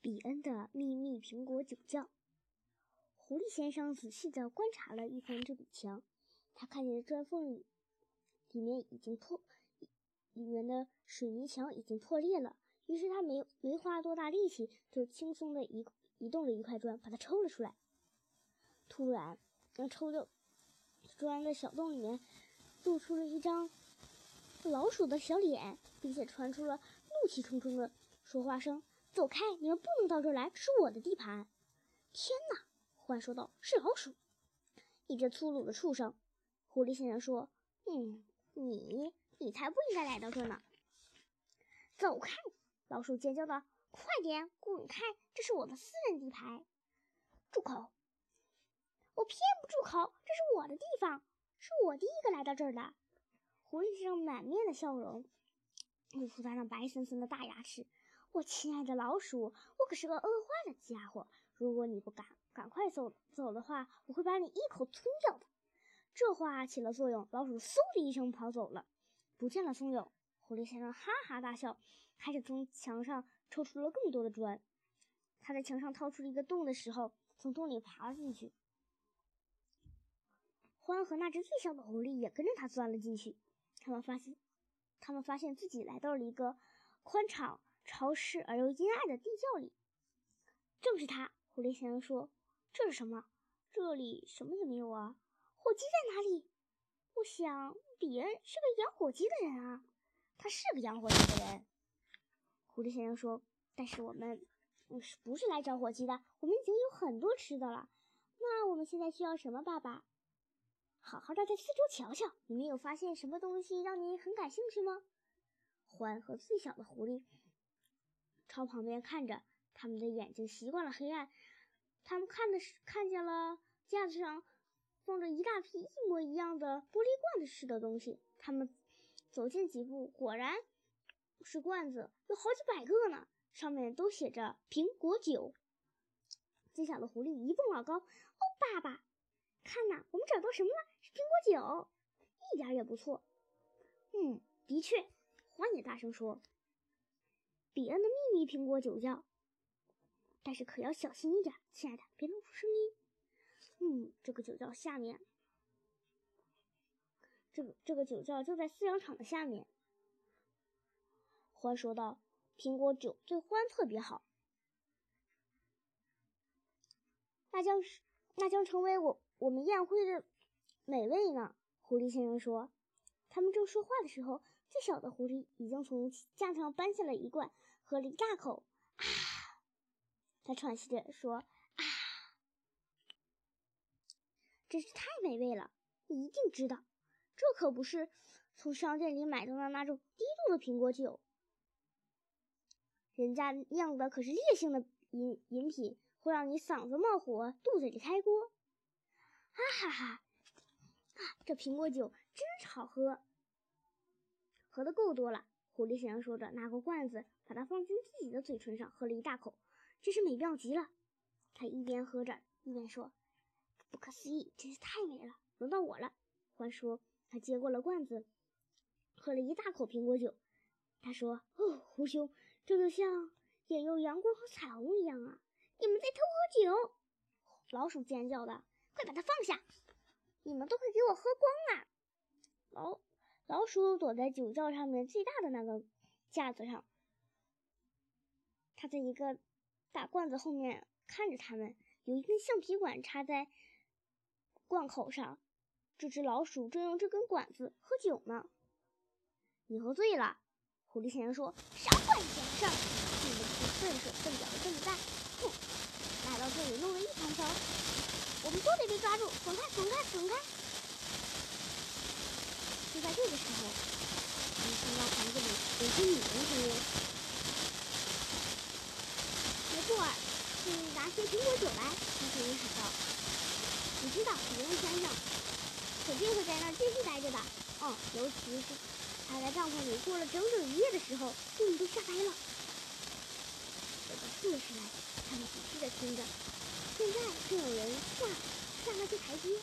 比恩的秘密苹果酒窖。狐狸先生仔细地观察了一番这堵墙，他看见砖缝里里面已经破，里面的水泥墙已经破裂了。于是他没没花多大力气，就轻松地移移动了一块砖，把它抽了出来。突然，那抽的砖的小洞里面露出了一张老鼠的小脸，并且传出了怒气冲冲的说话声：“走开！你们不能到这儿来，这是我的地盘！”天哪！獾说道：“是老鼠，一只粗鲁的畜生。”狐狸先生说：“嗯，你你才不应该来到这儿呢！”走开！老鼠尖叫道：“快点滚开！这是我的私人地盘！”住口！我偏不住口！这是我的地方，是我第一个来到这儿的。狐狸先生满面的笑容，露出他那白森森的大牙齿。我亲爱的老鼠，我可是个饿坏的家伙！如果你不赶赶快走走的话，我会把你一口吞掉的。这话起了作用，老鼠嗖的一声跑走了，不见了踪影。狐狸先生哈哈大笑，开始从墙上抽出了更多的砖。他在墙上掏出一个洞的时候，从洞里爬了进去。獾和那只最小的狐狸也跟着他钻了进去。他们发现，他们发现自己来到了一个宽敞、潮湿而又阴暗的地窖里。正是他，狐狸先生说：“这是什么？这里什么也没有啊！火鸡在哪里？我想，比恩是个养火鸡的人啊。他是个养火鸡的人。”狐狸先生说：“但是我们，不是不是来找火鸡的。我们已经有很多吃的了。那我们现在需要什么，爸爸？”好好的在四周瞧瞧，你没有发现什么东西让你很感兴趣吗？獾和最小的狐狸朝旁边看着，他们的眼睛习惯了黑暗。他们看的是看见了架子上放着一大批一模一样的玻璃罐子似的东西。他们走近几步，果然是罐子，有好几百个呢，上面都写着“苹果酒”。最小的狐狸一蹦老高：“哦，爸爸！”看呐，我们找到什么了？是苹果酒，一点也不错。嗯，的确，獾也大声说：“比恩的秘密苹果酒窖。”但是可要小心一点，亲爱的，别弄出声音。嗯，这个酒窖下面，这个这个酒窖就在饲养场的下面。獾说道：“苹果酒对獾特别好，那将是那将成为我。”我们宴会的美味呢？狐狸先生说。他们正说话的时候，最小的狐狸已经从架上搬下了一罐，喝了一大口。啊！他喘息着说：“啊，真是太美味了！你一定知道，这可不是从商店里买到的那种低度的苹果酒，人家酿的可是烈性的饮饮品，会让你嗓子冒火，肚子里开锅。”哈哈哈！啊，这苹果酒真是好喝，喝的够多了。狐狸先生说着，拿过罐子，把它放进自己的嘴唇上，喝了一大口，真是美妙极了。他一边喝着，一边说：“不可思议，真是太美了。”轮到我了，獾说。他接过了罐子，喝了一大口苹果酒。他说：“哦，狐兄，这就像眼有阳光和彩虹一样啊！你们在偷喝酒！”老鼠尖叫的。快把它放下！你们都快给我喝光了！老老鼠躲在酒窖上面最大的那个架子上，它在一个大罐子后面看着他们。有一根橡皮管插在罐口上，这只老鼠正用这根管子喝酒呢。你喝醉了，狐狸先生说：“少管闲事儿！你们这些笨手笨脚的笨蛋！哼，来到这里弄了一团糟。”我们都得被抓住！滚开！滚开！滚开！就在这个时候，你听到房子里有些女人声音。没错，去拿些苹果酒来！他声音喊道：“你知道，别人先生肯定会在那儿继续待着的。哦，尤其是他在帐篷里过了整整一夜的时候，你们都吓呆了。”等到四十来，他们仔细的听着。现在正有人下下那些台阶。